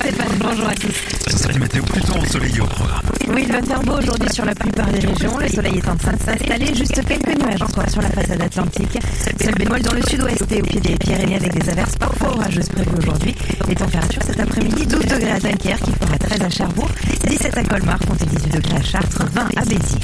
Stéphane, bonjour à tous. Ce sera une météo plutôt ensoleillée au programme. Oui, il va faire beau aujourd'hui sur la plupart des régions. Le soleil est en train de s'installer. Juste quelques nuages encore sur la façade atlantique. Seul bémol dans le sud-ouest et au pied des Pyrénées avec des averses parfois orageuses prévues aujourd'hui. Les températures cet après-midi 12 degrés à Dunkerque, qui fera 13 à Cherbourg, 17 à Colmar, comptez 18 degrés à Chartres, 20 à Béziers.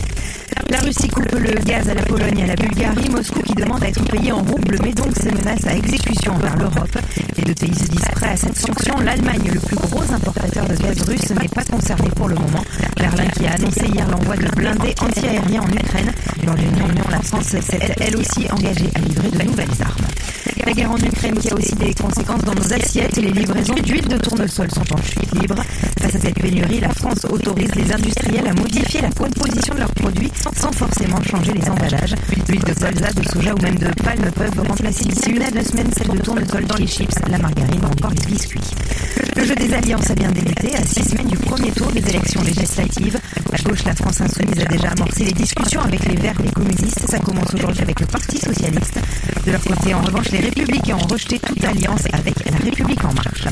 La Russie coupe le gaz à la Pologne à la Bulgarie. Moscou qui demande à être payé en rouble met donc ses menaces à exécution vers l'Europe. Les deux pays se disent prêts à cette sanction. L'Allemagne, le plus gros importateur de gaz russe, n'est pas concerné pour le moment. Berlin qui a annoncé hier l'envoi de blindés antiaériens en Ukraine. Dans l'Union, la France s'est elle aussi engagée à livrer de nouvelles armes. La guerre en Ukraine qui a aussi des conséquences dans nos assiettes et les livraisons d'huile de tournesol sont en chute libre. Face à cette pénurie, la France autorise les industriels à modifier la composition de leurs produits sans forcément changer les emballages. L'huile de colza, de soja ou même de palme peuvent remplacer d'ici une à deux semaines celle de tournesol dans les chips, la margarine ou encore les biscuits. Le jeu des alliances a bien débuté à six semaines du premier tour des élections législatives. À gauche, la France insoumise a déjà amorcé les discussions avec les Verts et les communistes. Ça commence aujourd'hui avec le Parti socialiste. De leur côté, en revanche, les républicains ont rejeté toute alliance avec la République en marche.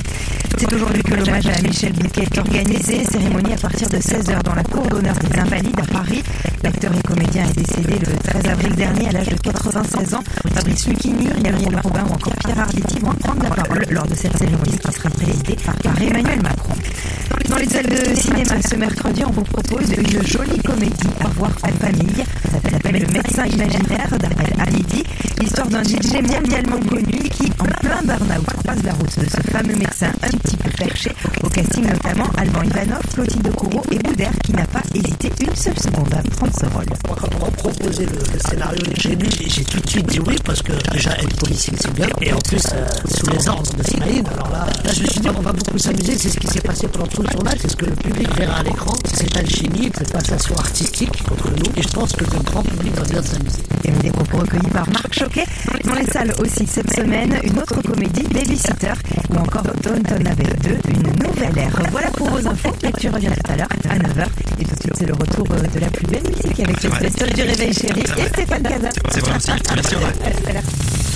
C'est aujourd'hui que l'hommage à Michel Bouquet est organisé. Cérémonie à partir de 16h dans la cour d'honneur des Invalides à Paris. L'acteur et comédien est décédé le 13 avril dernier à l'âge de 96 ans. Fabrice Lucchini, Gabriel Robin ou encore Pierre Arditi vont prendre la parole lors de cette cérémonie qui sera présidée par Emmanuel Macron. Dans les salles de cinéma ce mercredi, on vous propose une jolie comédie à voir en famille. S'appelle Le médecin imaginaire d'Armel Hamidi, l'histoire d'un DJ mondialement connu qui, en plein burn-out, croise la route de ce fameux médecin un petit peu perché. Au casting notamment Alban Ivanov, Clotilde Courreau et Boudère qui n'a pas hésité une seule seconde à prendre ce rôle. Moi, quand on le, scénario chez lui, j'ai- j'ai tout de suite dit oui parce que déjà être policier c'est bien et en plus euh, sous les ordres de Smaïn. Alors je me suis dit on va beaucoup s'amuser. C'est ce qui s'est passé pendant tout le tournage, c'est ce que le public verra à l'écran, c'est cette alchimie, cette passation artistique entre nous. Et je pense que le grand public va bien s'amuser. Et des propos recueillis par Marc Choquet. Dans les salles aussi cette semaine, une autre comédie, Babysitter, ou encore Downton Abbey 2, une nouvelle ère. Voilà pour vos infos. Lecture revient tout à l'heure à 9h. Et tout de suite, c'est le retour euh, de la plus belle musique avec C'est vrai. les du réveil chéri et Stéphane Casa. C'est vrai aussi. Merci